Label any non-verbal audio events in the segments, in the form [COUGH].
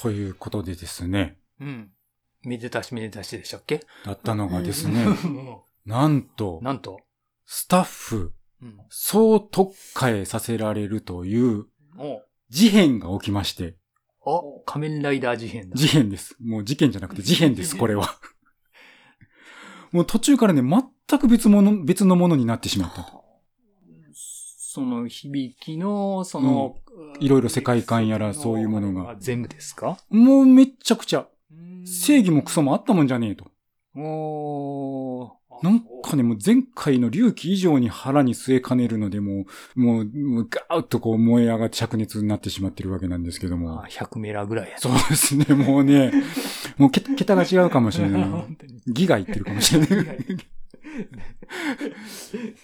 ということでですね、うん。めでたしめでたしでしたっけ？だったのがですね、うん [LAUGHS] なんと、なんと？スタッフ、うん。総特化へさせられるというお事変が起きまして、お仮面ライダー事変だ。事変です。もう事件じゃなくて事変です、これは。[LAUGHS] もう途中からね、全く別物、別のものになってしまったと。その響きの、その、いろいろ世界観やらそういうものが。あ全部ですか？もうめっちゃくちゃ、正義もクソもあったもんじゃねえと。おー。なんかね、もう前回の隆起以上に腹に据えかねるので、もう、もう、もうガーッとこう燃え上がって灼熱になってしまってるわけなんですけども。あ。100メラぐらいやそうですね、もうね、もう桁桁が違うかもしれない。[LAUGHS] ギガいってるかもしれない。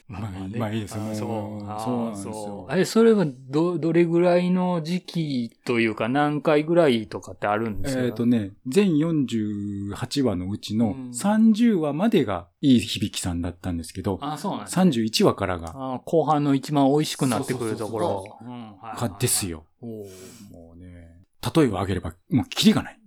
ま [LAUGHS] まあまあいいですもうあそう。あそうなんですそよう。あれ、それはど、どれぐらいの時期というか何回ぐらいとかってあるんですか？えっとね、全48話のうちのうん30話までがいい響きさんだったんですけど、あ、そうなんです31話からが、あ後半の一番美味しくなってくるとこそうろ。うんはいはいはいがです。よ。おーもうね、例えを挙げれば、もうキリがない。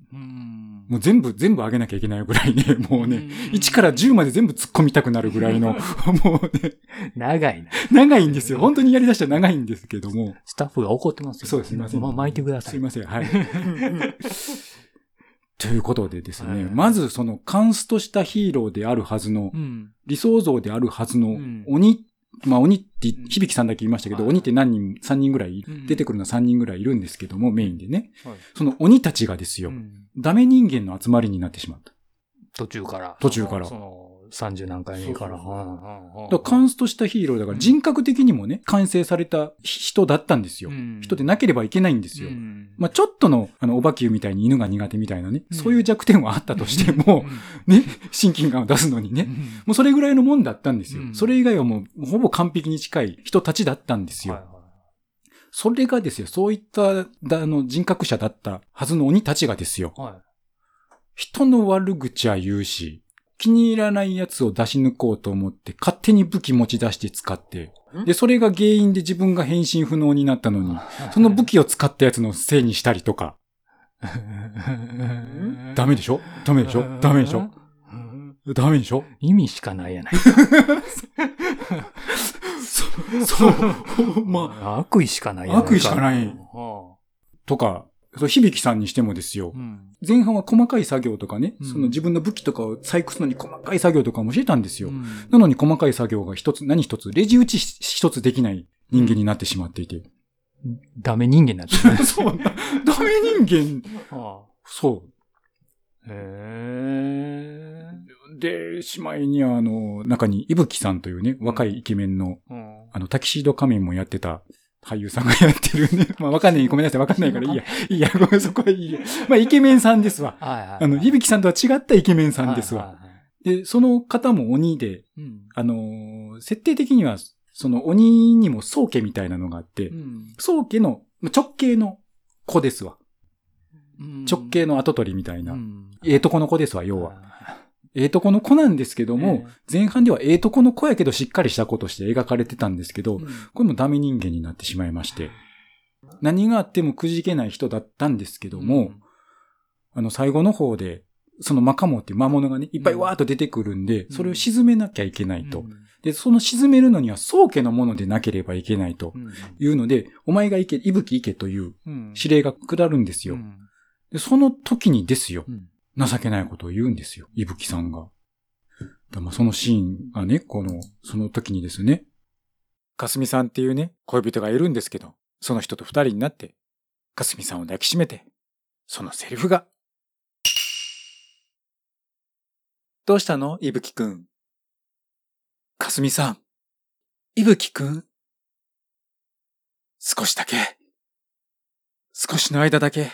うんもう全部、全部上げなきゃいけないぐらいね、[LAUGHS] もうね、1から10まで全部突っ込みたくなるぐらいの、[LAUGHS] もうね、長いな。長いんですよ。本当にやり出したら長いんですけども。スタッフが怒ってますよ。そうですすいませんま巻いてください。すいません、はい。[LAUGHS] ということでですね、はいまずそのカンストしたヒーローであるはずのう、ん。理想像であるはずのうん鬼、まあ鬼ってうん、響さんだけ言いましたけど、はい。鬼って何人、3人ぐらいうん、出てくるのは3人ぐらいいるんですけども、メインでね。はい。その鬼たちがですよ。う、ん。ダメ人間の集まりになってしまった。途中から。途中から。その、30何回目から。だからカンストしたヒーローだから人格的にもね、完成された人だったんですよ。うん。人でなければいけないんですよ。うん。まあちょっとの、あの、おばきゅうみたいに犬が苦手みたいなね、うん。そういう弱点はあったとしても、ね、親近感を出すのにね、もうそれぐらいのもんだったんですよ。うん。それ以外はもう、ほぼ完璧に近い人たちだったんですよ。はいはそれがですよ、そういった、だあの、人格者だったはずの鬼たちがですよ、い。は人の悪口は言うし、気に入らないやつを出し抜こうと思って、勝手に武器持ち出して使って、ん？で、それが原因で自分が変身不能になったのに、い。その武器を使ったやつのせいにしたりとか、ダメでしょ？ダメでしょ？ダメでしょ？うん？ダメでしょ？意味しかないやない。[LAUGHS] そう、[LAUGHS] まあ、悪意しかないやない悪意しかない。うんとか、そう響さんにしてもですよう。ん前半は細かい作業とかね、うんその自分の武器とかを細工するのに細かい作業とかもしてたんですよ。うんなのに細かい作業が一つ、何一つ、レジ打ち一つできない人間になってしまっていて。ダメ人間になってる。[LAUGHS] そう、ダメ人間、あそあへう。で、しまいにはあの、中に、いぶきさんというね、若いイケメンの、え。うんあの、タキシード仮面もやってた俳優さんがやってるね。[LAUGHS] まあ、わかんない。ごめんなさい。わかんないからいいや。いいや、ごめん、そこはいいや。[LAUGHS] まあ、イケメンさんですわ。はいはい。あの、いぶきさんとは違ったイケメンさんですわ。はいはいはい。で、その方も鬼で、うんあのー設定的には、その鬼にも宗家みたいなのがあって、うん宗家のまあ直系の子ですわ。うん直系の跡取りみたいな。うんええとこの子ですわ、要は。あええとこの子なんですけども、え前半ではええとこの子やけどしっかりした子として描かれてたんですけど、うん。これもダメ人間になってしまいまして、何があってもくじけない人だったんですけども、あの最後の方で、そのマカモっていう魔物がね、いっぱいわーっと出てくるんで、うん。それを沈めなきゃいけないと。うん。で、その沈めるのには宗家のものでなければいけないとうん。いうので、お前が行け、いぶき行けといううん。指令が下るんですよ。うん。で、その時にですよ。情けないことを言うんですよ。いぶきさんが。だまあそのシーンがね、この、その時にですね、かすみさんっていうね、恋人がいるんですけど、その人と二人になって、かすみさんを抱きしめて、そのセリフが。どうしたの？いぶきくん。かすみさん。いぶきくん。少しだけ。少しの間だけ。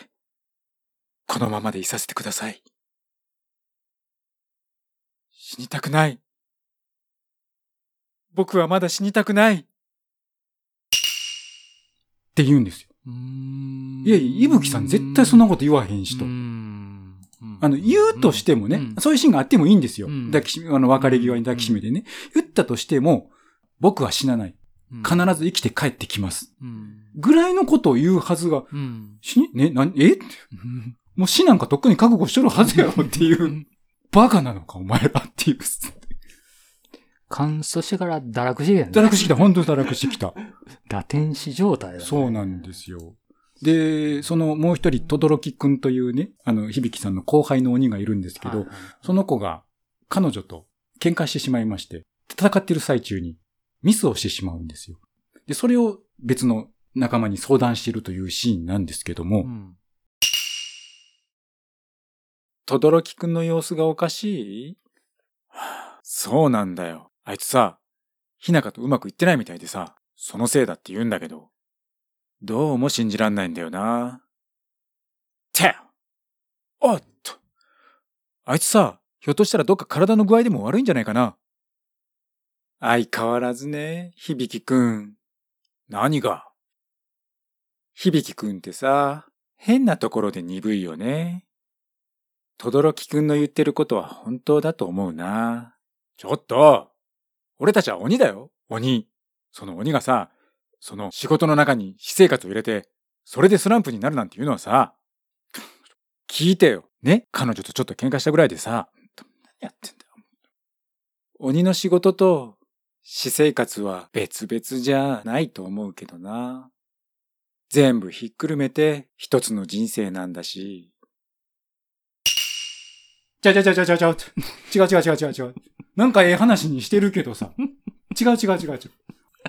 このままでいさせてください。死にたくない。僕はまだ死にたくない。って言うんですよ。うんいやいや、いぶきさん絶対そんなこと言わへんしとう。んあの、言うとしてもね、うんそういうシーンがあってもいいんですよ。うん抱きしめ、あの、別れ際に抱きしめてね。言ったとしても、僕は死なない。必ず生きて帰ってきます。うんぐらいのことを言うはずが、うん死に、ね、な、え？っ [LAUGHS] てもう死なんかとっくに覚悟しとるはずやろっていう、[LAUGHS] バカなのかお前らっていう。乾燥してから堕落してきたん堕だ。落してきた、本当に堕落してきた。ラテンシ状態だ、ね。そうなんですよ。で、そのもう一人、とどろきくんというね、あの、響さんの後輩の鬼がいるんですけど、はいはいその子が彼女と喧嘩してしまいまして、戦ってる最中にミスをしてしまうんですよ。で、それを別の仲間に相談しているというシーンなんですけども、うんとどろきくんの様子がおかしい？そうなんだよ。あいつさ、ひなかとうまくいってないみたいでさ、そのせいだって言うんだけど、どうも信じらんないんだよな。ておっとあいつさ、ひょっとしたらどっか体の具合でも悪いんじゃないかな相変わらずね、響くん。何が？響くんってさ、変なところで鈍いよね。とどろきくんの言ってることは本当だと思うな。ちょっと俺たちは鬼だよ鬼。その鬼がさ、その仕事の中に私生活を入れて、それでスランプになるなんていうのはさ、聞いてよ。ね？彼女とちょっと喧嘩したぐらいでさ、何やってんだよ。鬼の仕事と私生活は別々じゃないと思うけどな。全部ひっくるめて一つの人生なんだし。ちゃちゃちゃちゃちゃちゃ、違う違う違う違う違う。なんかええ話にしてるけどさ。違う違う違う違う。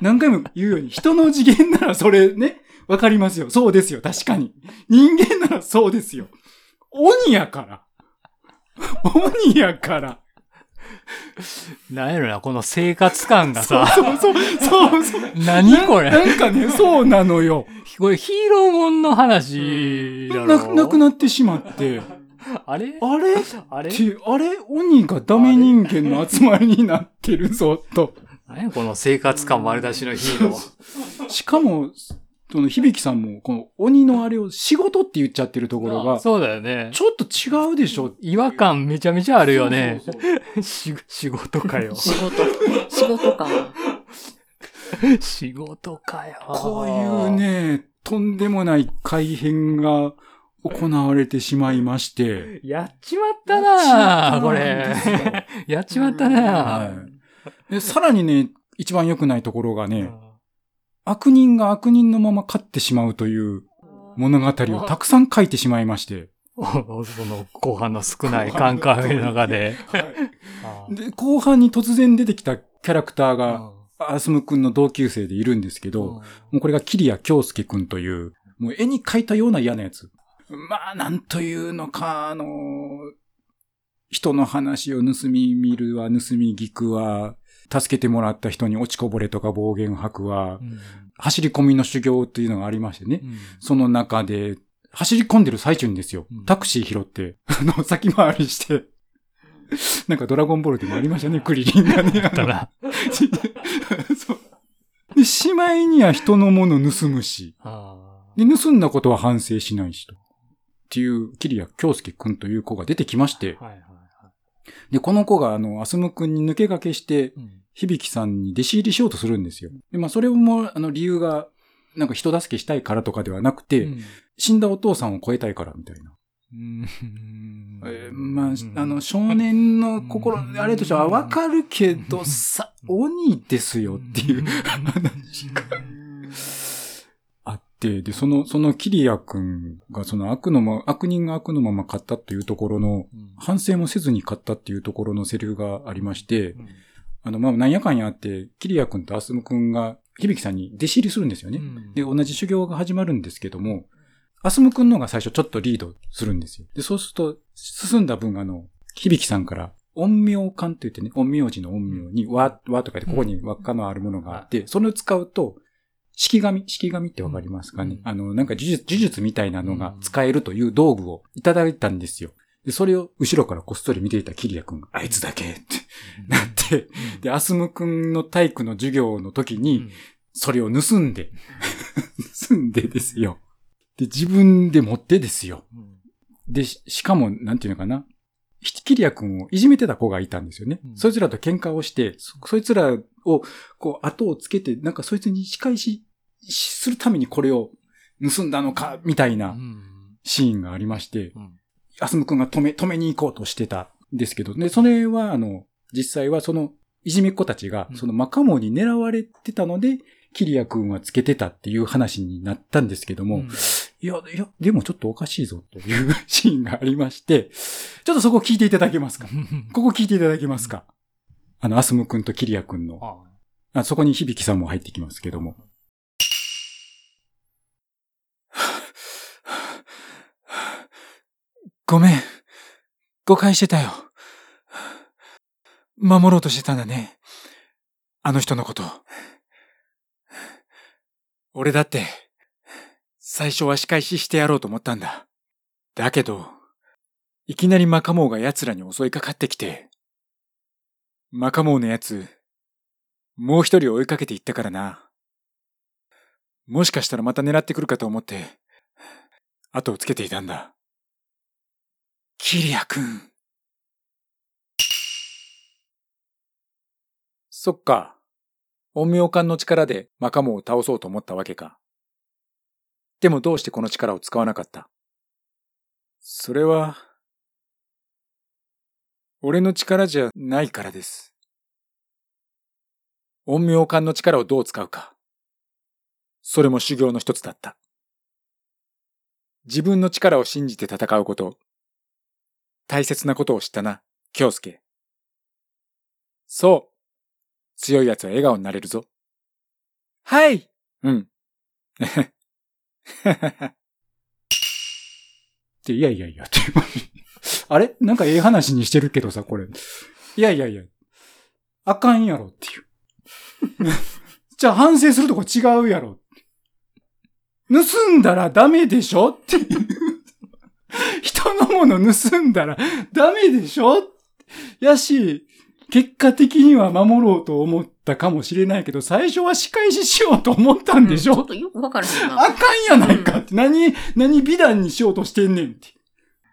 何回も言うように、人の次元ならそれね、わかりますよ。そうですよ。確かに。人間ならそうですよ。鬼やから。鬼やから。なんやろな、この生活感がさ、そうそう、そうそう。何これ？ななんかね、そうなのよ。これヒーローもんの話だろなく、なくなってしまって。[LAUGHS] あれ？[LAUGHS] あれ？あれ？って、あれ？鬼がダメ人間の集まりになってるぞ、と。[LAUGHS] 何やこの生活感丸出しのヒーロー。しかも、その響さんも、この鬼のあれを仕事って言っちゃってるところが、そうだよね。ちょっと違うでしょ？違和感めちゃめちゃあるよね。そうそうそうし仕事かよ。仕事、仕事感。仕事かよ。こういう。ね、とんでもない改変が行われてしまいまして、やっちまったなな。これ。やっちまったな。[LAUGHS] はい。でさらにね、一番良くないところがね、うん。悪人が悪人のまま勝ってしまうという物語をたくさん書いてしまいまして。おその後半の少ない感覚の中で。あ [LAUGHS] で、後半に突然出てきたキャラクターあが、アスム君の同級生でいるんですけど、もうこれがキリア京介君という、もう絵に描いたような嫌なやつ。まあ、なんというのか、あの、人の話を盗み見るわ、盗み聞くわ、助けてもらった人に落ちこぼれとか暴言吐くわう、ん走り込みの修行っていうのがありましてね。うんその中で、走り込んでる最中にですようん。タクシー拾って、あの、先回りして、なんかドラゴンボールでもありましたね、クリリンがね。あのただ、[LAUGHS] そう。で、しまいには人のもの盗むし、あで、盗んだことは反省しないしと。っていう、キリア京介くんという子が出てきまして。あ、はいはいはで、この子が、あの、アスムくんに抜け駆けして、い。うん。響さんに弟子入りしようとするんですよ。で、まあ、それも、あの、理由が、なんか人助けしたいからとかではなくて、うん。死んだお父さんを超えたいからみたいな。うん。えーまあ、あの、少年の心、うんあれとしてはわかるけどさ、鬼ですよっていう話がて、で、その、そのキリア君がその悪のま、悪人が悪のまま勝ったというところの、うん。反省もせずに勝ったっていうところのセリフがありまして、うん。あの、まあ、なんやかんやあって、キリア君とアスム君が響さんに弟子入りするんですよね。うん。で、同じ修行が始まるんですけども、アスム君のが最初ちょっとリードするんですよ。で、そうすると、進んだ分、あの、響さんから、陰陽感って言ってね、陰陽師の陰陽に、わ、わとかでここに輪っかのあるものがあって、それを使うと、式紙、式紙ってわかりますかね、うんあの、なんか呪術、呪術みたいなのが使えるという道具をいただいたんですよ。で、それを後ろからこっそり見ていたキリア君が、あいつだけってなって、で、アスム君の体育の授業の時に、うんそれを盗んで、[LAUGHS] 盗んでですよ。で、自分で持ってですよ。うんで、ししかも、なんていうのかな？ヒキリア君をいじめてた子がいたんですよね。うんそいつらと喧嘩をして、そそいつらを、こう、後をつけて、なんかそいつに仕返ししするためにこれを盗んだのか、みたいなうん。シーンがありまして、うん。アスム君が止め、止めに行こうとしてたんですけど、で、それは、あの、実際はその、いじめっ子たちがう、ん。そのマカモに狙われてたので、キリア君はつけてたっていう話になったんですけども、うん。いや、いや、でもちょっとおかしいぞというシーンがありまして、ちょっとそこ聞いていただけますか？[LAUGHS] ここ聞いていただけますか？あの、アスム君とキリア君の、あ。あそこに響さんも入ってきますけども。ごめん。誤解してたよ。守ろうとしてたんだね。あの人のこと。俺だって、最初は仕返ししてやろうと思ったんだ。だけど、いきなりマカモーが奴らに襲いかかってきて、マカモーのやつ、もう一人追いかけていったからな。もしかしたらまた狙ってくるかと思って、後をつけていたんだ。キリア君。そっか。陰陽感の力でマカモを倒そうと思ったわけか。でもどうしてこの力を使わなかった？それは、俺の力じゃないからです。陰陽感の力をどう使うか。それも修行の一つだった。自分の力を信じて戦うこと。大切なことを知ったな、京介。そう。強い奴は笑顔になれるぞ。はいうん。[LAUGHS] って、いやいやいや、って。あれ？なんかええ話にしてるけどさ、これ。いやいやいや。あかんやろっていう。[LAUGHS] じゃあ反省するとこ違うやろ。[LAUGHS] 盗んだらダメでしょっていう。[LAUGHS] 人のもの盗んだらダメでしょ？やし、結果的には守ろうと思ったかもしれないけど、最初は仕返ししようと思ったんでしょ、ちょっとよくわからへんな。あかんやないかって。何、何美談にしようとしてんねんって。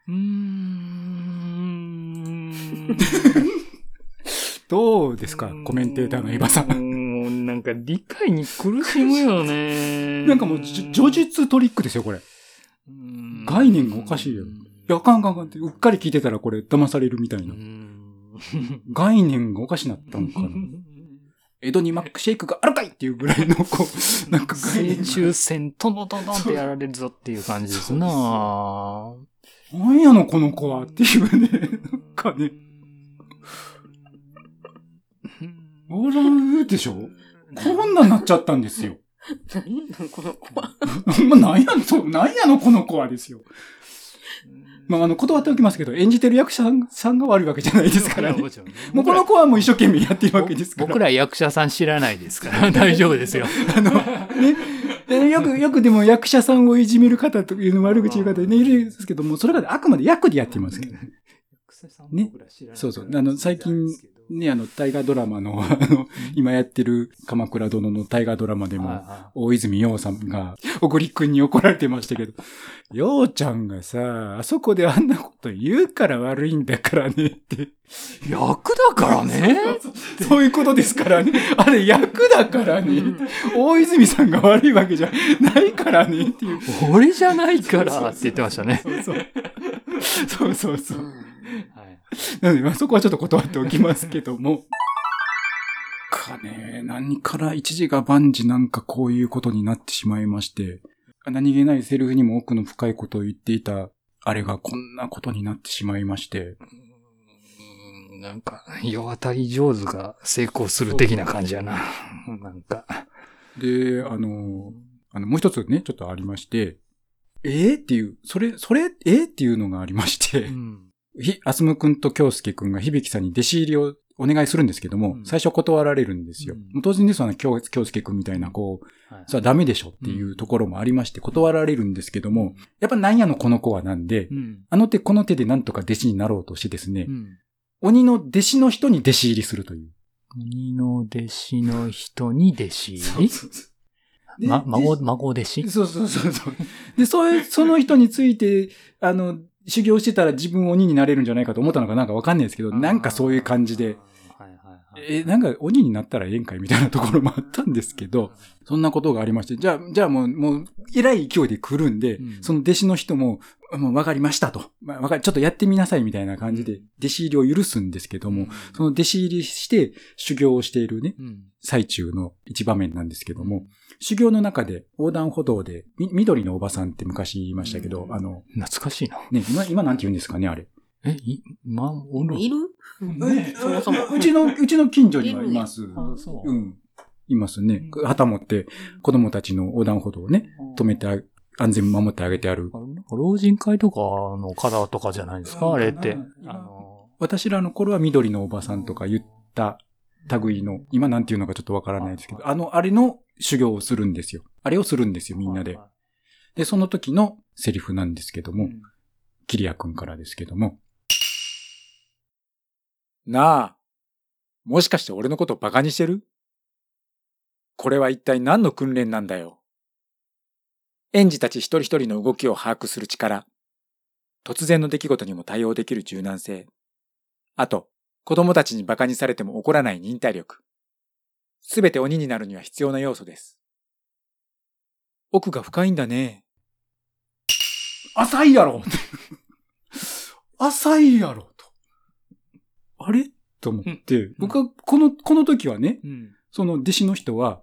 うーん。[LAUGHS] どうですか？コメンテーターのエヴァさん。もうなんか理解に苦しむよね。なんかもう、じ叙述トリックですよ、これ。いうん概念がおかしいよや、あかんあかんあかんって。うっかり聞いてたらこれ騙されるみたいうな。ん概念がおかしなったんかな。[LAUGHS] 江戸にマックシェイクがあるかいっていうぐらいの、こう、[LAUGHS] なんか概念青春戦、トントントンってやられるぞっていう感じですなぁ。なんやの、この子はっていうね。なんかね、笑うでしょ？こんなんなっちゃったんですよ。[LAUGHS] [LAUGHS] 何やのこの子は。まあ、なんやの、そう、なんやの、この子はですよ。まあ、あの、断っておきますけど、演じてる役者さんが悪いわけじゃないですからね。もうこの子はもう一生懸命やってるわけですから。僕ら役者さん知らないですから [LAUGHS] 大丈夫ですよ。あの、ね、えよく、よくでも役者さんをいじめる方というの悪口言う方ね、いるんですけども、それがあくまで役でやってますけどね。ねそうそうあの最近ね、あの、大河ドラマの、あの、今やってる鎌倉殿の大河ドラマでも、大泉洋さんが、小栗くんに怒られてましたけど、洋ちゃんがさ、あそこであんなこと言うから悪いんだからねって。役だからね。そういうことですからね。あれ役だからね。大泉さんが悪いわけじゃないからねっていう。俺じゃないからって言ってましたね。そうそう。そう [LAUGHS] そうそうう。んはいなので、まあ、そこはちょっと断っておきますけども。[LAUGHS] かね、何から一時が万事なんかこういうことになってしまいまして、何気ないセリフにも奥の深いことを言っていた、あれがこんなことになってしまいまして。うんなんか、世渡り上手が成功する的な感じやな。なんか。で、あの、あの、もう一つね、ちょっとありまして、えー、っていう、それ、それ、えー、っていうのがありまして、ひ、あすむくんと京介くんが響さんに弟子入りをお願いするんですけども、うん。最初断られるんですよ。うん。当然ですよね、京京介くんみたいな、こう、はい。それはダメでしょっていうところもありまして、断られるんですけども、やっぱなんやのこの子はなんで、うん。あの手この手でなんとか弟子になろうとしてですね、うん。鬼の弟子の人に弟子入りするという。鬼の弟子の人に弟子入り？でま、孫、で孫弟子？そうそうそうそう。で、そういう、[LAUGHS] その人について、あの、修行してたら自分鬼になれるんじゃないかと思ったのかなんかわかんないですけど、なんかそういう感じで、。え、なんか鬼になったらええんかいみたいなところもあったんですけど、そんなことがありまして、じゃあ、じゃあもう、もう、えらい勢いで来るんで、うんその弟子の人も、もう分かりましたと。まあ、わかり、ちょっとやってみなさいみたいな感じで、弟子入りを許すんですけども、その弟子入りして修行をしているね、うん。最中の一場面なんですけども、修行の中で横断歩道で、み緑のおばさんって昔言いましたけど、うんあの、懐かしいな。ね、今、今なんて言うんですかね、あれ。え、い、ま、おるいる？ねそもそもうちの、うちの近所にはいます。あそううん。いますね。旗持って子供たちの横断歩道をね、止めてあ、安全守ってあげてある。あれなんか老人会とかの方とかじゃないですか、あれってうん。あの、私らの頃は緑のおばさんとか言った類の、今なんていうのかちょっとわからないですけど、あの、あれの修行をするんですよ。あれをするんですよ、みんなで。で、その時のセリフなんですけども、キリア君からですけども。なあ、もしかして俺のことバカにしてる？これは一体何の訓練なんだよ？園児たち一人一人の動きを把握する力。突然の出来事にも対応できる柔軟性。あと、子供たちに馬鹿にされても怒らない忍耐力。すべて鬼になるには必要な要素です。奥が深いんだね。浅いやろ浅いやろと。あれ？と思って、僕はこの、この時はね、うん。その弟子の人は、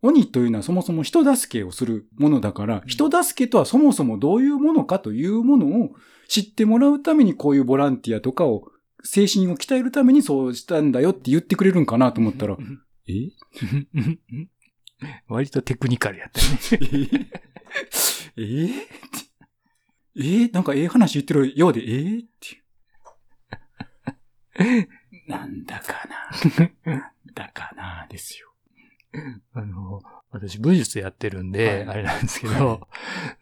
鬼というのはそもそも人助けをするものだから、人助けとはそもそもどういうものかというものを知ってもらうためにこういうボランティアとかを、精神を鍛えるためにそうしたんだよって言ってくれるんかなと思ったら、え？[LAUGHS] 割とテクニカルやったよね。え？[LAUGHS] ー、ってえ？ー、なんかええ話言ってるようで、え？ー、っていう。[LAUGHS] なんだかな。なんだかな、ですよ。[LAUGHS] あの、私武術やってるんで、はいあれなんですけど、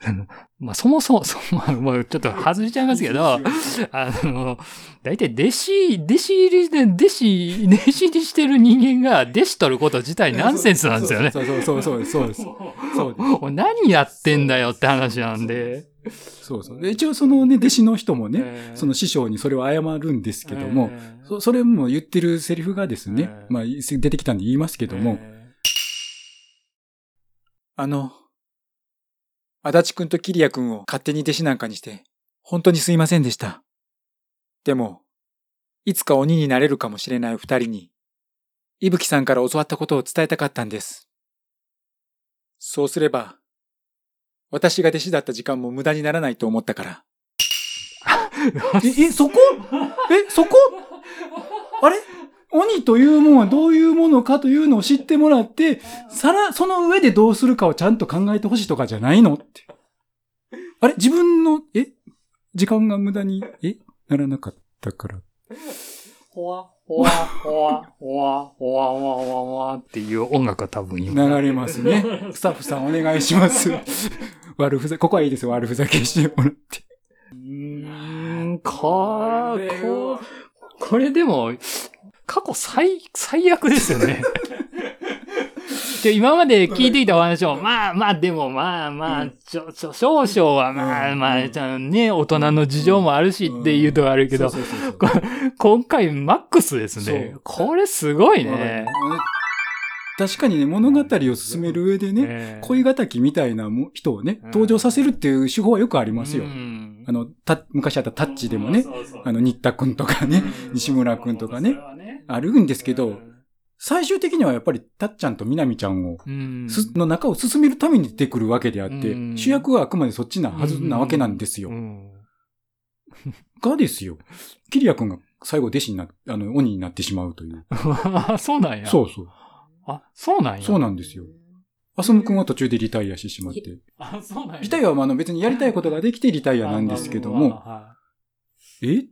あのまあ、そもそも、[LAUGHS] そまあ、もうちょっと外れちゃいますけど、[LAUGHS] あの、大体弟子、弟子入りで、弟子、弟子にしてる人間が弟子取ること自体ナンセンスなんですよね。そうそうそうそうそうです。そう何やってんだよって話なんで。そうそう。で一応そのね、弟子の人もね、えーその師匠にそれを謝るんですけども、えーそそれも言ってるセリフがですね、えーまあ出てきたんで言いますけども、えあの、足立くんとキリアくんを勝手に弟子なんかにして、本当にすいませんでした。でも、いつか鬼になれるかもしれない二人に、伊吹さんから教わったことを伝えたかったんです。そうすれば、私が弟子だった時間も無駄にならないと思ったから。[LAUGHS] え、え、そこ？[LAUGHS] え、そこ？[LAUGHS] あれ？鬼というものはどういうものかというのを知ってもらって、さら、その上でどうするかをちゃんと考えてほしいとかじゃないのって。あれ？自分の、え？時間が無駄に、え？ならなかったから。ほわ、ほわ、ほわ、ほわ、ほわ、ほわ、ほわ、ほわっていう音楽が多分今。流れますね。スタッフさんお願いします。[LAUGHS] 悪ふざ、ここはいいですよ。悪ふざけしてもらって。うーん、かこ、これでも、過去最、最悪ですよね。[LAUGHS] で今まで聞いてきたお話を、まあまあ、でもまあまあ、ちょ、ちょ、少々はまあまあ、じゃあね、大人の事情もあるしっていうとこあるけど、今回マックスですね。これすごいね。確かにね、物語を進める上でね、ね恋敵みたいなも人をね、登場させるっていう手法はよくありますよ。うん。あの、た、昔あったタッチでもね、あの、新田くんとかね、西村くんとかね、あるんですけど、最終的にはやっぱりたっちゃんとみなみちゃんを、の中を進めるために出てくるわけであって、うん主役はあくまでそっちなはずなわけなんですよ。うんがですよ。キリアくんが最後弟子にな、あの、鬼になってしまうという。あ [LAUGHS] そうなんや。そうそう。あ、そうなんや。そうなんですよ。アスムくんは途中でリタイアしてしまって。あ、そうなんや。リタイアはまああの別にやりたいことができてリタイアなんですけども、あえ？って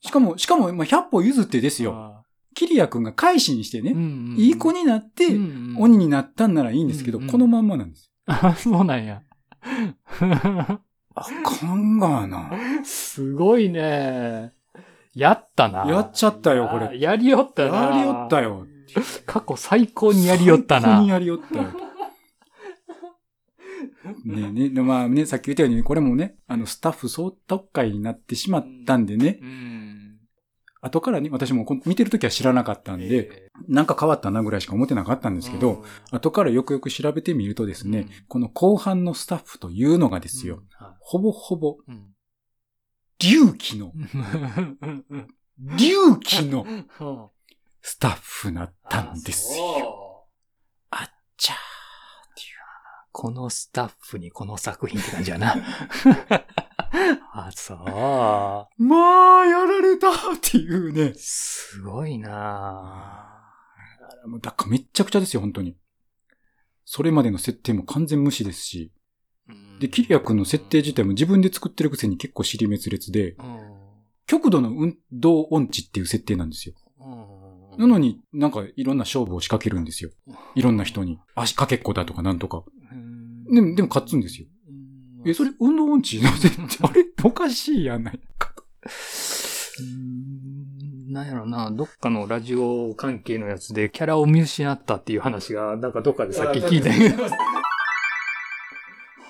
しかも、しかも、まあ、100歩譲ってですよ。あキリアくんが改心してね、うんうんいい子になって、うん鬼になったんならいいんですけど、うんうんこのまんまなんです。[LAUGHS] あ、そうなんや。[LAUGHS] あかんがな。すごいね。やったな。やっちゃったよ、これ。ややりよったな。やりよったよ。過去最高にやりよったな。最高にやりよったよ。[LAUGHS] ねえね、でまあね、さっき言ったように、これもね、あの、スタッフ総特会になってしまったんでね、うん。後からね、私もこ見てるときは知らなかったんで、えなんか変わったなぐらいしか思ってなかったんーですけど、、後からよくよく調べてみるとですね、うんこの後半のスタッフというのがですよ、うん。はほぼほぼ、いうん隆起の、[LAUGHS] 隆起の [LAUGHS] うんスタッフだったんですよ。よ。あっちゃー。このスタッフにこの作品って感じやな。[LAUGHS] あ、そう。[LAUGHS] まあ、やられたっていうね。すごいなもうだからめっちゃくちゃですよ、本当に。それまでの設定も完全無視ですし。ぁで、キリア君の設定自体も自分で作ってるくせに結構尻滅裂で、うん極度の運動音痴っていう設定なんですよ。うんなのになんかいろんな勝負を仕掛けるんですよ。いろんな人に。足かけっこだとかなんとか。うんでも、でも勝つんですよ。うんえ、それ運動音痴の設定あれおかしいやないかと。うんなんやろな、どっかのラジオ関係のやつでキャラを見失ったっていう話が、なんかどっかでさっき聞いたけど。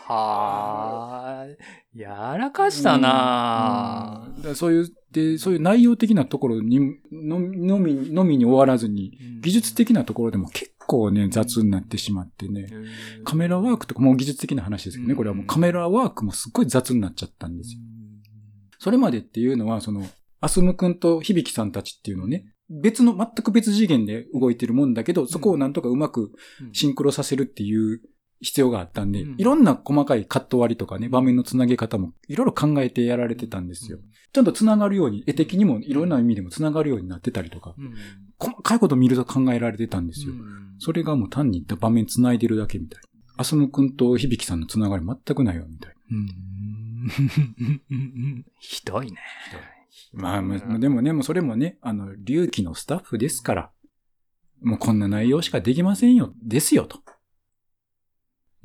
はーい。やらかしたなうんだからそういう、で、そういう内容的なところに、ののみ、のみに終わらずに、技術的なところでも結構ね、雑になってしまってね。カメラワークとかもう技術的な話ですけどね、これはもうカメラワークもすっごい雑になっちゃったんですよ。それまでっていうのは、その、アスム君と響さんたちっていうのをね、別の、全く別次元で動いてるもんだけど、そこをなんとかうまくシンクロさせるっていう必要があったんで、うんいろんな細かいカット割りとかね、場面のつなげ方もいろいろ考えてやられてたんですよ。ちゃんとつながるように、絵的にもいろんな意味でもつながるようになってたりとか、うん。細かいこと見ると考えられてたんですよ。それがもう単に場面つないでるだけみたい。アスム君と響さんのつながり全くないわ、みたいうん。[LAUGHS] ひどいね。な。まあ、まあ、でもね、もうそれもね、あの、隆起のスタッフですから、もうこんな内容しかできませんよ、ですよ、と。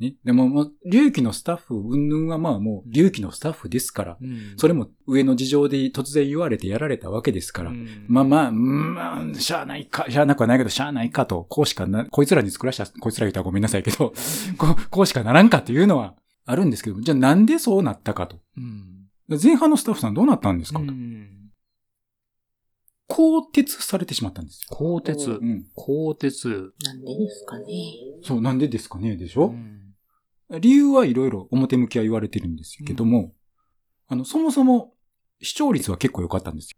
ね。でも、もう、隆起のスタッフ、云々はまあもう、隆起のスタッフですから、うんそれも上の事情で突然言われてやられたわけですから、うんまあまあ、うんまあ、しゃあないか、しゃあなくはないけど、しゃあないかと、こうしかな、こいつらに作らした、こいつら言ったらごめんなさいけど、こうこうしかならんかっていうのはあるんですけど、じゃあなんでそうなったかと。うん。前半のスタッフさんどうなったんですか？と。うん鋼鉄されてしまったんですよ。鋼鉄う。ん。鋼鉄。なんでですかね。そう、なんでですかね、でしょ、うん理由はいろいろ表向きは言われてるんですけども、あの、そもそも視聴率は結構良かったんですよ。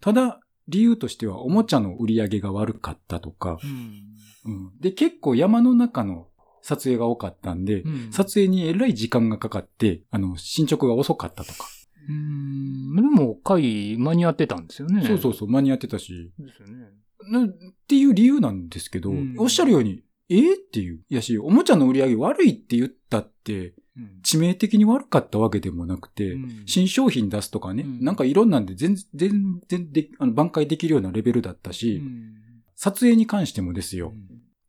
ただ、理由としてはおもちゃの売り上げが悪かったとか、うん。で、結構山の中の撮影が多かったんで、うん撮影にえらい時間がかかって、あの、進捗が遅かったとか。うん。でも、回間に合ってたんですよね。そうそうそう、間に合ってたし、ですよね。なっていう理由なんですけど、うんおっしゃるように、えー？っていう。いやし、おもちゃの売り上げ悪いって言ったって、うん致命的に悪かったわけでもなくて、うん新商品出すとかね、うんなんかいろんなんで全然、全然で、あの、挽回できるようなレベルだったし、うん撮影に関してもですよ。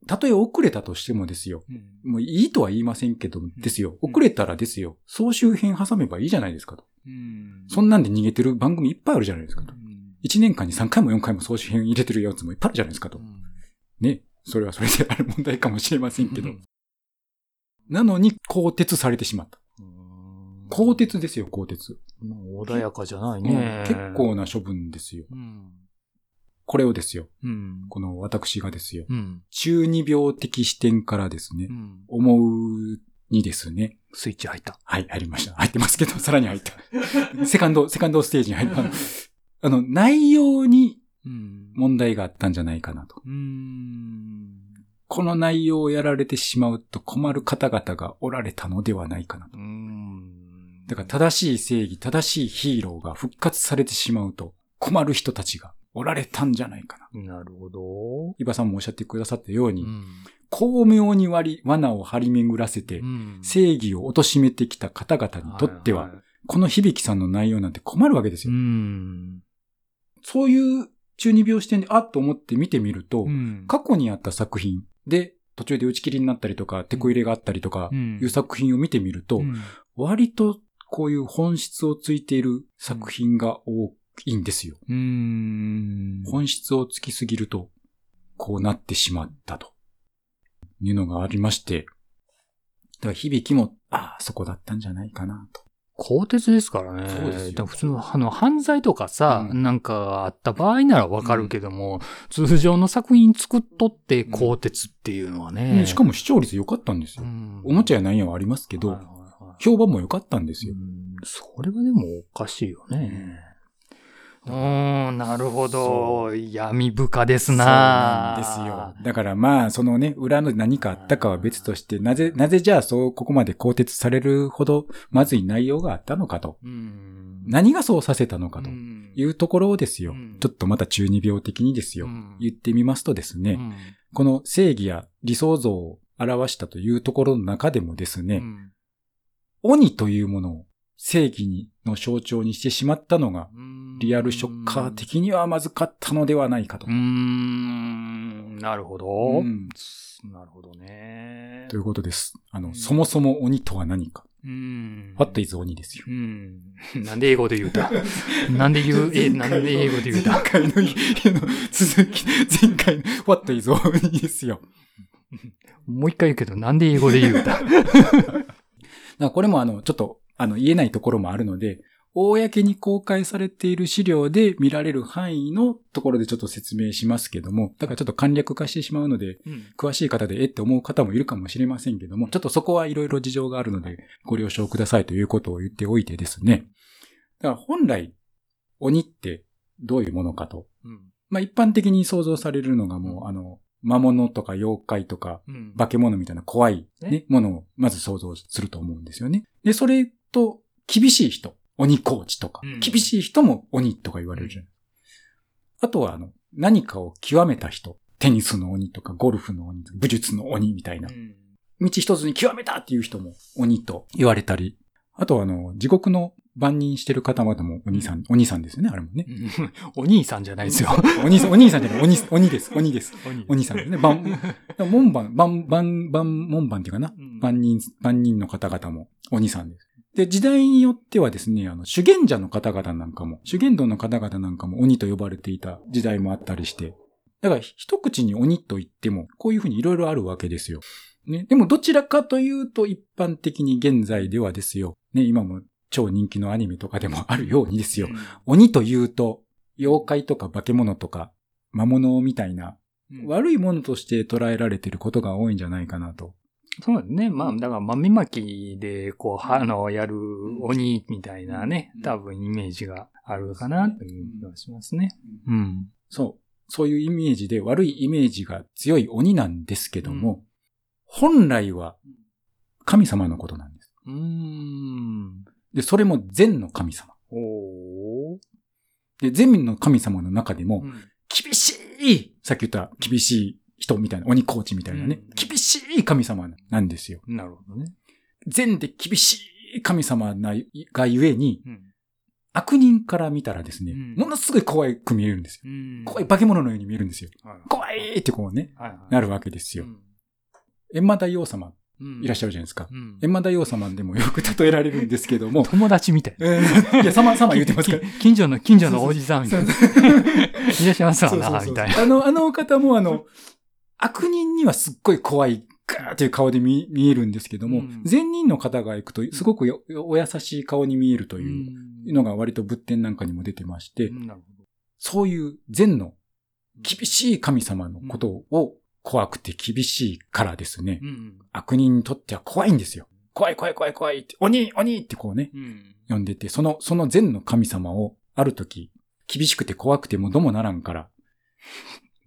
たとえ遅れたとしてもですよ。うんもういいとは言いませんけど、ですよ。遅れたらですよ。総集編挟めばいいじゃないですかと。うんそんなんで逃げてる番組いっぱいあるじゃないですかと。うん1年間に3回も4回も総集編入れてるやつもいっぱいあるじゃないですかとう。んね。それはそれである問題かもしれませんけどう。んなのに、鋼鉄されてしまった。うん鋼鉄ですよ、鋼鉄。まあ穏やかじゃないうんね。結構な処分ですよ。うん。これをですよ。うん。この私がですよ。うん。中二病的視点からですねう、ん。思うにですね。スイッチ入った。はい、入りました。入ってますけど、さらに入った。[LAUGHS] セカンド、セカンドステージに入った。[LAUGHS] あの内容にうん。問題があったんじゃないかなと。うん。この内容をやられてしまうと困る方々がおられたのではないかなと。うん。だから正しい正義、正しいヒーローが復活されてしまうと困る人たちがおられたんじゃないかな。なるほど。伊庭さんもおっしゃってくださったように、うん。巧妙に割り、罠を張り巡らせて、うん正義を貶めてきた方々にとっては、この響さんの内容なんて困るわけですうよ。ん。そういう中二病視点であっと思って見てみると、うん。過去にあった作品で途中で打ち切りになったりとか、テこ入れがあったりとか、うんいう作品を見てみると、うん割とこういう本質をついている作品が多いんですよ。うん。本質をつきすぎると、こうなってしまったと。いうのがありまして、だから響きも、ああ、そこだったんじゃないかなと。鋼鉄ですからね。そうです普通の、あの、犯罪とかさ、うんなんかあった場合ならわかるけども、通常の作品作っとって鋼鉄っていうのはね。しかも視聴率良かったんですよ。うん、おもちゃやなんやはありますけど、はいはいはい評判も良かったんですよ。うんそれはでもおかしいよね。うなるほど。闇深ですなそうなんですよ。だからまあ、そのね、裏の何かあったかは別として、なぜ、なぜじゃあそう、ここまで更迭されるほどまずい内容があったのかと。うん。何がそうさせたのかとうんいうところをですよ。うんちょっとまた中二病的にですよ。うん言ってみますとですね、うんこの正義や理想像を表したというところの中でもですね、うん鬼というものを正義にの象徴にしてしまったのが、リアルショッカー的にはまずかったのではないかとうー。ん、なるほど。うんなるほどねと。いうことです。あの、うんそもそも鬼とは何か。うん。What is 鬼ですよ。うん。なんで英語で言うた？なんで言う、え、なんで英語で言うた？前回のあの続き、前回の What is 鬼ですよ。もう一回言うけど、なんで英語で言うた？[LAUGHS] これもあの、ちょっと、あの、言えないところもあるので、公に公開されている資料で見られる範囲のところでちょっと説明しますけども、だからちょっと簡略化してしまうので、うん詳しい方でえって思う方もいるかもしれませんけども、ちょっとそこはいろいろ事情があるのでご了承くださいということを言っておいてですね。だから本来、鬼ってどういうものかと。うんまあ一般的に想像されるのがもう、あの、魔物とか妖怪とか、うん化け物みたいな怖い、ねね、ものをまず想像すると思うんですよね。で、それと厳しい人、鬼コーチとか、うん厳しい人も鬼とか言われるじゃない。あとは、あの、何かを極めた人、テニスの鬼とか、ゴルフの鬼、武術の鬼みたいなう、ん道一つに極めたっていう人も鬼と言われたり、あとは、あの、地獄の万人してる方々も鬼さん、鬼さんですよね、あれもね。[LAUGHS] お兄さんじゃないですよ。[LAUGHS] 鬼さん、お兄さんじゃない、鬼、鬼です、鬼です。鬼鬼さんですね。万、[LAUGHS] 門番、万、万、万、門番っていうかな。うん万人、万人の方々も鬼さんです。で、時代によってはですね、あの、修験者の方々なんかも、修験道の方々なんかも鬼と呼ばれていた時代もあったりして、だから一口に鬼と言っても、こういうふうにいろいろあるわけですよ。ね。でもどちらかというと一般的に現在ではですよ。ね、今も超人気のアニメとかでもあるようにですよ。鬼というと、妖怪とか化け物とか、魔物みたいな、うん悪いものとして捉えられていることが多いんじゃないかなと。そうね。まあ、だから豆まきで、こう、あの、やる鬼みたいなねうん、多分イメージがあるかな、という気がしますね。うん。そう。そういうイメージで悪いイメージが強い鬼なんですけども、本来は神様のことなんです。うーん。で、それも善の神様。おー。で、善の神様の中でも、うん厳しいさっき言った厳しい人みたいな、鬼コーチみたいなね、うん厳しい神様なんですよ。なるほどね。善で厳しい神様ながゆえに、うん。悪人から見たらですね、うんものすごい怖く見えるんですよ。うん怖い化け物のように見えるんですよ。はい怖いってこうね、はいはいなるわけですよ。うん閻魔大王様うんいらっしゃるじゃないですか。うん閻魔大王様でもよく例えられるんですけども、[LAUGHS] 友達みたい。え [LAUGHS] ーいや、様、様言ってますから。き [LAUGHS] 近所の、近所のおじさんみたいな。いらっしゃいますわな、みたいな。あの、あの方もあの、悪人にはすっごい怖い、ガーっていう顔で見見えるんですけども、うん善人の方が行くと、すごくよお優しい顔に見えるというのが割と仏典なんかにも出てまして、うん。そういう善の厳しい神様のことを怖くて厳しいからですね、うん。悪人にとっては怖いんですよ。怖い怖い怖い怖いって、鬼鬼ってこうね、うん。呼んでて、その、その善の神様をある時、厳しくて怖くてもどもならんから、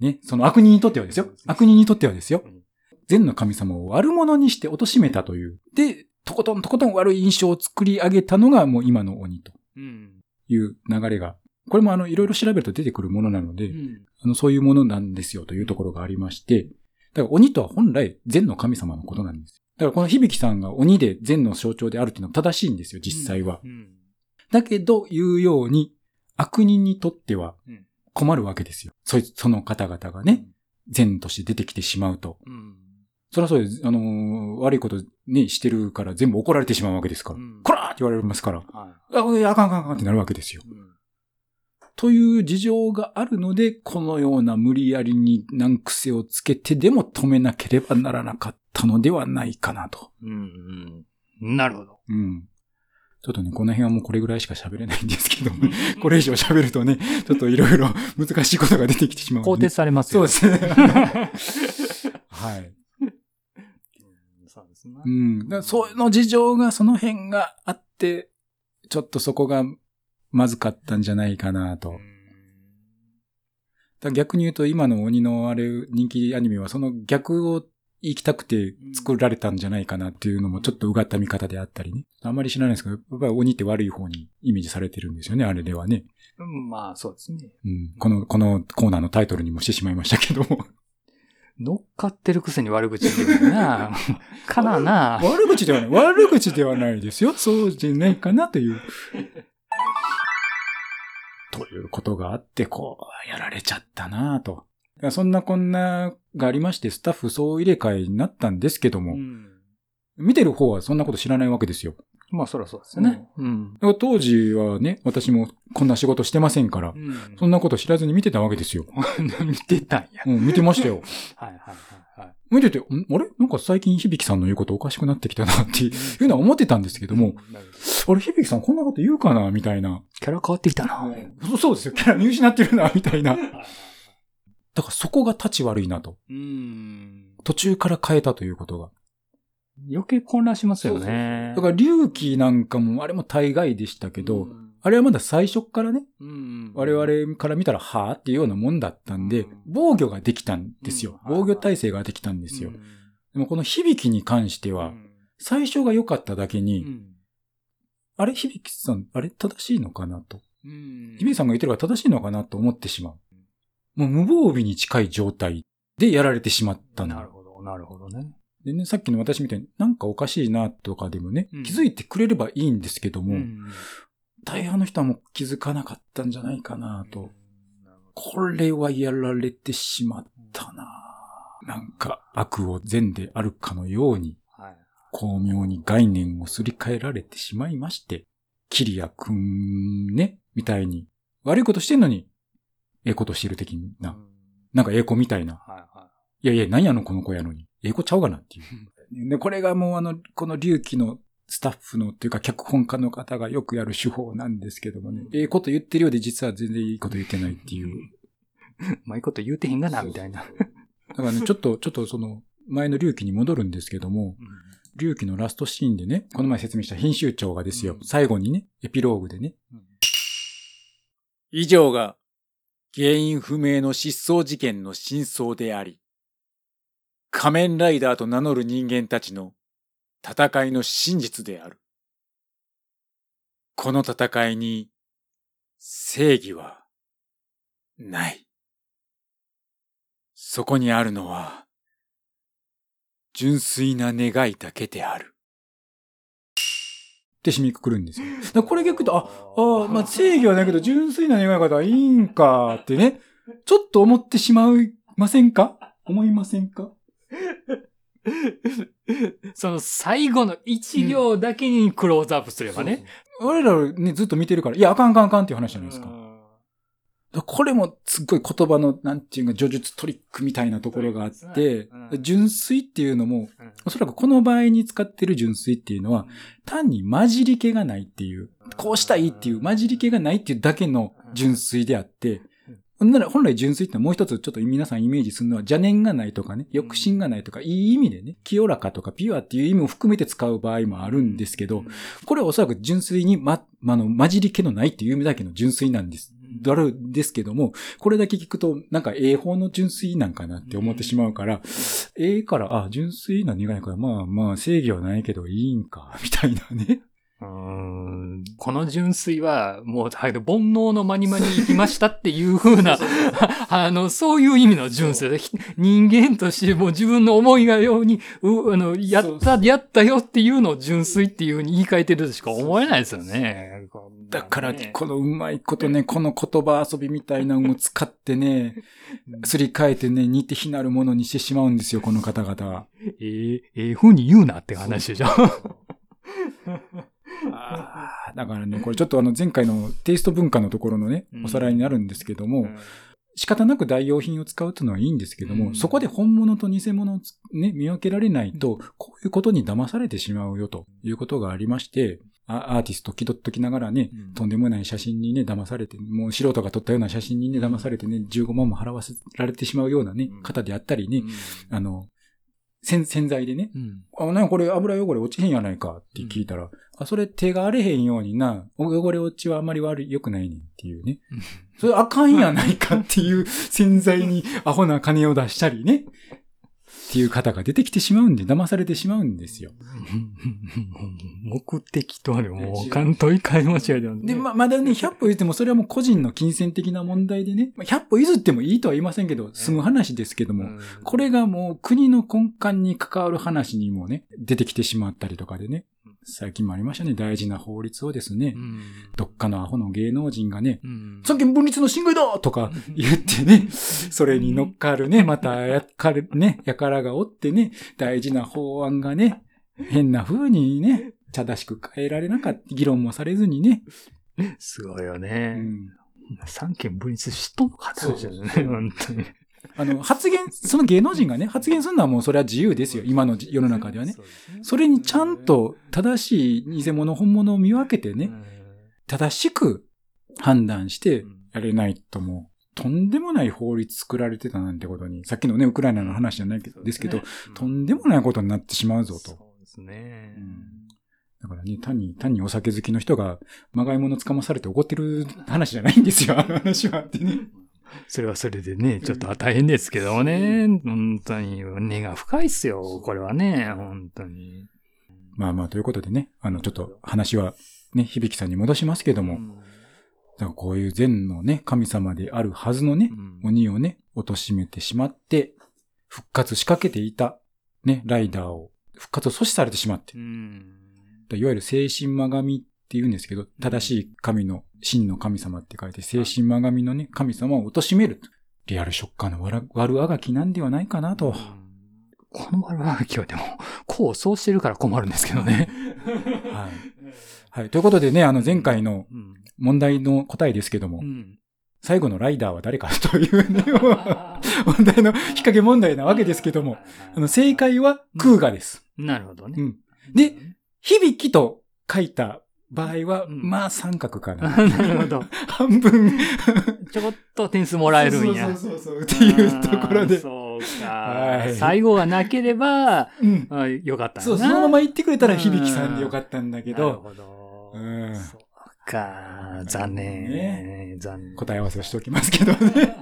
ね、その悪人にとってはですよ。悪人にとってはですようん。善の神様を悪者にして貶めたという。で、とことんとことん悪い印象を作り上げたのがもう今の鬼とうん。いう流れが、これもあの、いろいろ調べると出てくるものなので、うん。あの、そういうものなんですよというところがありまして、だから鬼とは本来善の神様のことなんです。だからこの響さんが鬼で善の象徴であるっていうのは正しいんですよ、実際は。うん。だけど、言うように、悪人にとってはうん困るわけですよ。そいつ、その方々がね、善として出てきてしまうと。うん。そりゃそうです。あのー悪いことね、してるから全部怒られてしまうわけですから。うんこらーって言われますから。はいあかんあかんあかんってなるわけですよ。い。うんという事情があるので、このような無理やりに難癖をつけてでも止めなければならなかったのではないかなと。うん。うん。なるほど。うん。ちょっとね、この辺はもうこれぐらいしか喋れないんですけども、これ以上喋るとね、ちょっといろいろ [LAUGHS] 難しいことが出てきてしまうので。肯定されますそうよ。ですね。[LAUGHS] はい。そうですねうん。だそういうの事情が、その辺があって、ちょっとそこがまずかったんじゃないかなと。逆に言うと、今の鬼のあれ、人気アニメはその逆を言いきたくて作られたんじゃないかなっていうのもちょっとうがった見方であったりね。あんまり知らないですけど、やっぱり鬼って悪い方にイメージされてるんですよね、あれではね。うんまあ、そうですね。うん。この、このコーナーのタイトルにもしてしまいましたけども。乗っかってるくせに悪口言うな。[LAUGHS] かなな。悪口ではない。悪口ではないですよ。そうじゃないかなという。[LAUGHS] ということがあって、こう、やられちゃったなと。そんなこんながありまして、スタッフ総入れ替えになったんですけども、うん見てる方はそんなこと知らないわけですよ。まあ、そりゃそうですね。うん。当時はね、私もこんな仕事してませんから、そんなこと知らずに見てたわけですよ。[LAUGHS] 見てたんや。うん、見てましたよ。[LAUGHS] はいはいはいはい。見てて、んあれ？なんか最近響さんの言うことおかしくなってきたなっていうのは思ってたんですけども、あれ響さんこんなこと言うかなみたいな。キャラ変わってきたな。そうそうですよ。キャラ見失ってるな、みたいな。だからそこが立ち悪いなと。うん。途中から変えたということが。余計混乱しますよね。だから、隆起なんかも、あれも大概でしたけど、あれはまだ最初っからね、うん、我々から見たら、はぁっていうようなもんだったんでうん、防御ができたんですよ。うん防御体制ができたんですよう。んでもこの響きに関しては、最初が良かっただけうに、んあれ、響さん、あれ、正しいのかなと。うん響さんが言ってるから正しいのかなと思ってしまう。もう無防備に近い状態でやられてしまったのなる。ほど、なるほどね。でね、さっきの私みたいになんかおかしいなとかでもね、うん気づいてくれればいいんですけども、ん大半の人はもう気づかなかったんじゃないかなと。これはやられてしまったななんか悪を善であるかのように、どはい。巧妙に概念をすり替えられてしまいまして、キリアくんね、みたいに、悪いことしてんのに、ええことしてる的な、なんかええ子みたいな。はいはいやいや、何やのこの子やのに。ええ子ちゃうがなっていう。[LAUGHS] で、これがもうあの、この隆起のスタッフのっていうか脚本家の方がよくやる手法なんですけどもね。ええこと言ってるようで実は全然いいこと言ってないっていう。[LAUGHS] い。うまいこと言うてへんがな、みたいな。だからね、ちょっと、ちょっとその、前の隆起に戻るんですけども、隆起のラストシーンでね、この前説明した編集長がですよ、うん最後にね、エピローグでね、うん以上が原因不明の失踪事件の真相であり、仮面ライダーと名乗る人間たちの戦いの真実である。この戦いに正義はない。そこにあるのは純粋な願いだけである。って締めくくるんですよ。だこれ逆と、あ、あまあ正義はないけど純粋な願い方はいいんかってね、ちょっと思ってしまいませんか？思いませんか？[LAUGHS] その最後の一行だけにクローズアップすればね。我らね、ずっと見てるから、いや、あかんあかんあかんっていう話じゃないですか。これもすっごい言葉の、なんていうか、叙述トリックみたいなところがあってう、ん。純粋っていうのも、うん。おそらくこの場合に使ってる純粋っていうのは、単に混じり気がないっていう、こうしたいっていう混じり気がないっていうだけの純粋であって、なら本来純粋ってのはもう一つちょっと皆さんイメージするのは邪念がないとかね、抑心がないとか、いい意味でね、清らかとかピュアっていう意味を含めて使う場合もあるんですけど、これはおそらく純粋にま、まあの、混じり気のないっていう意味だけの純粋なんです。だるですけども、これだけ聞くと、なん。か、英法の純粋なん。かなって思ってしまうから、ええから、あ、純粋な苦いから、まあまあ、正義はないけどいいん。か、みたいなね。うーん。この純粋は、もう、はい、煩悩の間に間に行きましたっていう風な、[LAUGHS] あの、そういう意味の純粋で、ひ人間としてもう自分の思いがように、うあの、やった、やったよっていうのを純粋っていう風に言い換えてるとしか？思えないですよね。だから、ね。このうまいことね、この言葉遊びみたいなのを使ってね、すり替えてね、似て非なるものにしてしまうんですよ、この方々は。ええええ風に言うなって話でしょ。[LAUGHS] だからね、これちょっとあの前回のテイスト文化のところのねう、ん。おさらいになるんですけども、仕方なく代用品を使うというのはいいんですけども、うん。そこで本物と偽物をつね、見分けられないと、こういうことに騙されてしまうよということがありまして、あアーティスト気取っときながらね、うん。とんでもない写真にね、騙されて、もう素人が撮ったような写真にね、騙されてね、15万も払わせられてしまうようなねうん、方であったりね、あの、洗洗剤でね、うん。あ、なこれ油汚れ落ちへんやないかって聞いたら、あ、それ手が荒れへんようにな、お汚れ落ちはあんまり悪い、良くないねんっていうね。それあかんやないかっていう洗剤にアホな金を出したりね。っていう方が出てきてしまうんで、騙されてしまうんですよ。[LAUGHS] 目的とあれもう、関東一回間違えてますね。で、ま、まだね、100歩譲っても、それはもう個人の金銭的な問題でね、まあ100歩譲ってもいいとは言いませんけど、済む話ですけども、うん。これがもう国の根幹に関わる話にもね、出てきてしまったりとかでね、最近もありましたね、大事な法律をですね。う、ん。どっかのアホの芸能人がね、うん三権分立の侵害だ！とか言ってね、それに乗っかるね、またやかるね、やからがおってね、大事な法案がね、変な風にね、正しく変えられなかった、議論もされずにね、すごいようね。ん。三権分立しとんのかって話ですよね、本当に。あの、発言、その芸能人がね、発言するのはもうそれは自由ですよ、今の世の中ではね。それにちゃんと正しい偽物、本物を見分けてね、うん。正しく判断してうん。やれないともう、とんでもない法律作られてたなんてことに、さっきのね、ウクライナの話じゃないけど、ですけど、うんとんでもないことになってしまうぞと。そうですね。だからね、単に、単にお酒好きの人が、まがいものつかまされて怒ってる話じゃないんですよ、あの話はってね。それはそれでね、ちょっと大変ですけどもね。本当に。根が深いっすよ、これはね、本当に。まあまあ、ということでね、あの、ちょっと話はね、響さんに戻しますけども、うん。だからこういう善のね、神様であるはずのね、うん。鬼をね、貶めてしまって、復活しかけていた、ね、ライダーを、復活を阻止されてしまって、うん。いわゆる精神魔神って言うんですけど、正しい神の、真の神様って書いて、精神魔神のね、神様を貶める。リアルショッカーの悪悪あがきなんではないかなと。この悪あがきはでも、こうそうしてるから困るんですけどね。[LAUGHS] はい。はい。ということでね、あの前回のうん問題の答えですけども、うん最後のライダーは誰かというね、[LAUGHS] 問題の引っ掛け問題なわけですけども、あの正解はクーガです。なるほどね。うん。で、響きと書いた場合は、うんまあ三角かな。[LAUGHS] なるほど。半分。ちょこっと点数もらえるんや。そうそうそうそう。っていうところで。そうか。はい最後がなければ、うん。あよかったそう、なそのまま言ってくれたら響さんでよかったんだけなるど、ほど。うんそうか。残念。ね残念。答え合わせをしておきますけどね。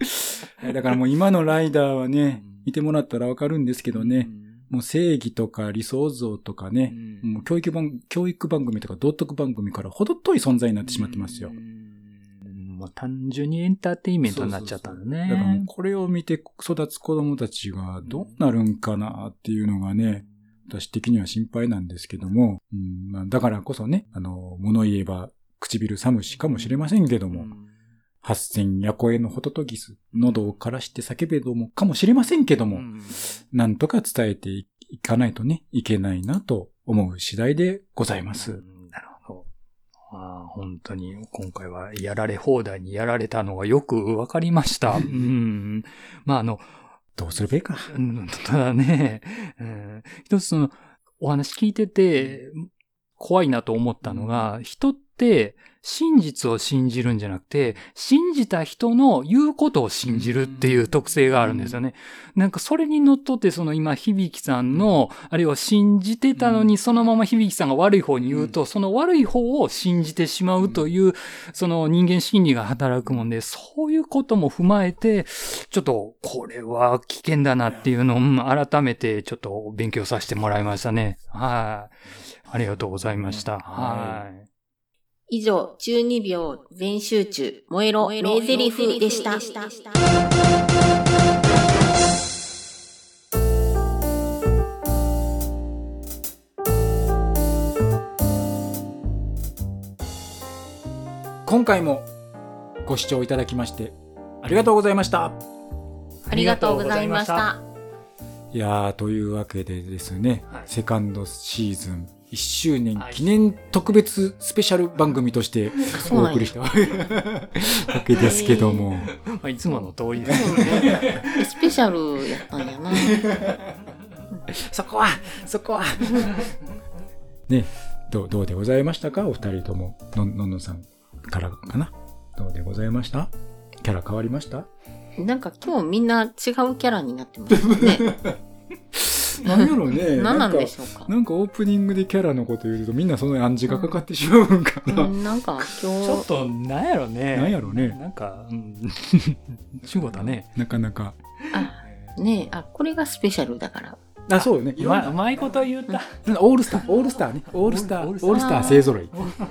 [LAUGHS] はいだからもう今のライダーはねうん、見てもらったらわかるんですけどね、もう正義とか理想像とかうね、ん。もう教育番教育番組とか道徳番組からほど遠い存在になってしまってますよ。う。ん。もう単純にエンターテインメントになっちゃったんだね。だからもうこれを見て育つ子供たちがどうなるんかなっていうのがね、私的には心配なんですけども、うん。まあ、だからこそね、あの、物言えば唇寒しかもしれませんけども、うん八千夜声のホトトギス、喉を枯らして叫べどもかもしれませんけども、うんなんとか伝えていかないとね、いけないなと思う次第でございます。うんなるほど。ああ本当に今回はやられ放題にやられたのがよくわかりました。[LAUGHS] うん。まああの、どうするべか。うんただね、うん一つそのお話聞いてて怖いなと思ったのが、人って真実を信じるんじゃなくて、信じた人の言うことを信じるっていう特性があるんですよね。なんかそれにのっとってその今響さんの、あるいは信じてたのにそのまま響さんが悪い方に言うと、その悪い方を信じてしまうという、その人間心理が働くもんで、そういうことも踏まえて、ちょっとこれは危険だなっていうのをうん改めてちょっと勉強させてもらいましたね。はい。ありがとうございました。はい。以上、12秒全集中、燃えろ、名台詞でした。今回もご視聴いただきましてありがとうございました。ありがとうございました。いやー、というわけでですね、はいセカンドシーズン1周年記念特別スペシャル番組としてお送りした [LAUGHS] わけですけども、まあ、いつもの通りです。ね [LAUGHS] スペシャルやったんやな。[LAUGHS] そこは、そこは。ね、どう、どうでございましたか？お二人とも。の、のんのんさんからかな？どうでございました？キャラ変わりました？なんか今日みんな違うキャラになってますよね。[LAUGHS] なんやろうね。[LAUGHS] 何なんでょしょうか。なんかオープニングでキャラのこと言うとみんなその暗示がかかってしまうんかな。うん、なんか今日、ちょっと、なんやろね。なんやろねなんか、うん。仕事だね。なかなか。あ、ねえ、あ、これがスペシャルだから。あ、そうね。うまうまいこと言った。オールスター、オールスターね。オールスター、オオールスターールスタ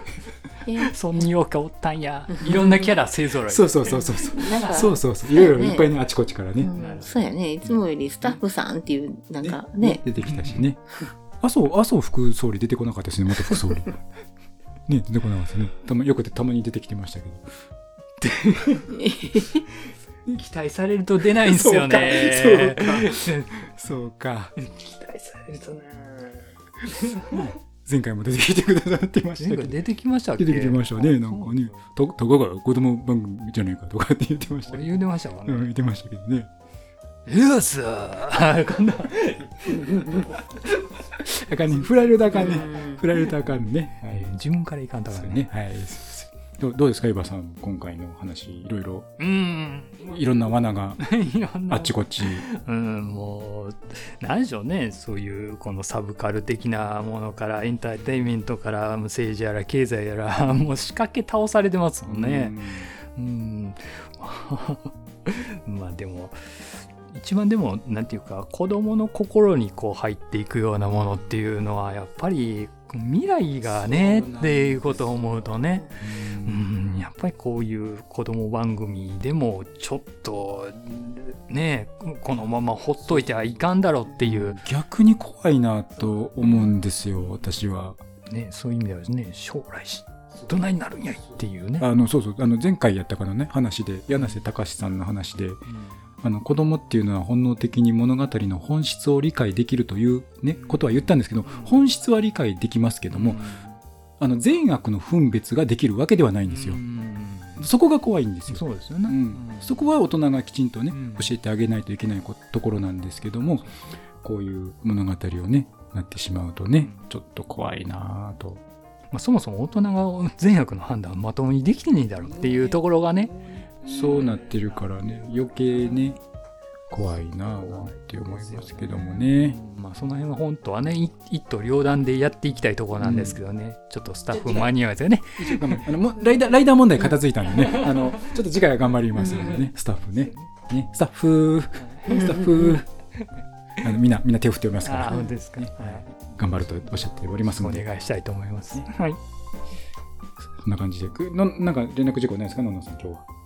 そんにようかおったんや。いろんなキャラ勢ぞろい。そうそうそうそうそう。そうそうそう。いろいろいっぱいね、あちこちからね。うんそうやね。いつもよりスタッフさんっていう、なんかね。出てきたしね。麻生、麻生副総理出てこなかったですね、元副総理。ね、出てこなかったですね。たま、よくてたまに出てきてましたけど。[LAUGHS] 期待されると出ないんですよね。そうかそうか。[LAUGHS] 期待されるとね。前回も出てきてくださってましたけど。前回出てきました出てきてましたね、なんかね。たたかが子供番組じゃないかとかって言ってましたけど。俺言うてましたかね。うん、言ってましたけどね。うわさこんな。[LAUGHS] [LAUGHS] あかんね、振られるとあかんね。うん振られるとあかんね。はい。自分からいかんとかね。ね。はい。どうどうですか、イバさん、今回の話、いろいろ、うん。いろんな罠が。[LAUGHS] あっちこっち。うん、もう、なんでしょうね、そういうこのサブカル的なものから、エンターテインメントから、政治やら経済やら、[LAUGHS] もう仕掛け倒されてますもんね。うん。[LAUGHS] まあでも、一番でも、なんていうか、子供の心にこう入っていくようなものっていうのは、やっぱり未来がね、っていうことを思うとね、ううんん、やっぱりこういう子供番組でもちょっとねこのままほっといてはいかんだろうっていう、逆に怖いなと思うんですよ、私は。ね、そういう意味ではね将来しどないになるんやいっていうね。あの、そうそう、あの、前回やったかなね、話で、柳瀬隆さんの話で、あの、子供っていうのは本能的に物語の本質を理解できるというね、ことは言ったんですけど、本質は理解できますけども、あの、善悪の分別ができるわけではないんですよう。んそこが怖いんですよ。そうですよね。うん、そこは大人がきちんとね、うん教えてあげないといけないこところなんですけどもこういう物語をねなってしまうとねちょっと怖いなぁとまあ、そもそも大人が善悪の判断をまともにできてねえだろうっていうところがね、そうなってるからね。余計ね怖いなぁなんて思いますけどもね。まあ、その辺は本当はねい一刀両断でやっていきたいところなんですけどね、ちょっとスタッフ間に合わずね。あのライダーライダー問題片付いたんでね。[LAUGHS] あのちょっと次回は頑張りますのでね。スタッフね。ね。スタッフ。スタッフ。[LAUGHS] あのみんなみんな手を振っておりますから。本当ですか、ね。はい。頑張るとおっしゃっておりますのおで願いしたいと思います、はい。そんな感じで。くのなんか連絡事項ないですか、のんのさん、今日は。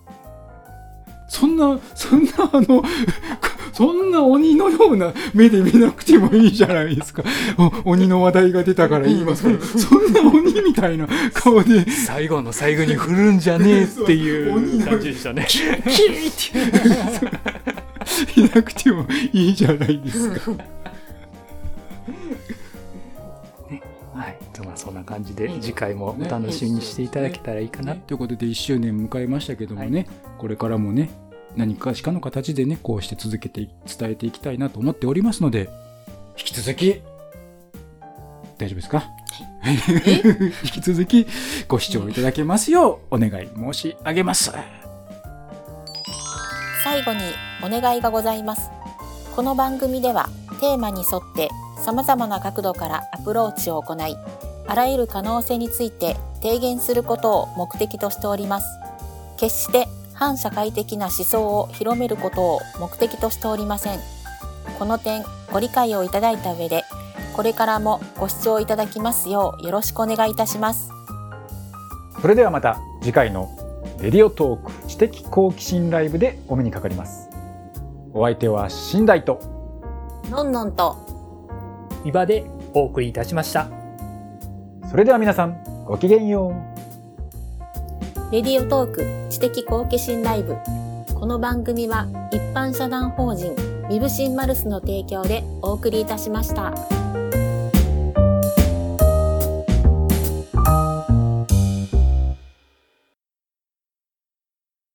そんな、そんな、あの、[LAUGHS] そんな鬼のような目で見なくてもいいじゃないですか。お鬼の話題が出たから言いますけど、そんな鬼みたいな顔で、最後の最後に振るんじゃねえっていう感じでしたね。キーって、[LAUGHS] いなくてもいいじゃないですか。はい、まあそんな感じで次回もお楽しみにしていただけたらいいかな。ということで1周年迎えましたけどもね、これからもね何かしかの形でねこうして続けてい伝えていきたいなと思っておりますので引き続き大丈夫ですか？[LAUGHS] 引き続きご視聴いただけますようお願い申し上げます。最後にお願いがございます。この番組ではテーマに沿って様々な角度からアプローチを行い、あらゆる可能性について提言することを目的としております。決して反社会的な思想を広めることを目的としておりません。この点ご理解をいただいた上で、これからもご視聴いただきますようよろしくお願いいたします。それではまた次回のレディオトーク知的好奇心ライブでお目にかかります。お相手は新大とのんのんと伊庭でお送りいたしました。それでは皆さんごきげんよう。レディオトーク知的好奇心ライブ。この番組は一般社団法人ビブシンマルスの提供でお送りいたしました。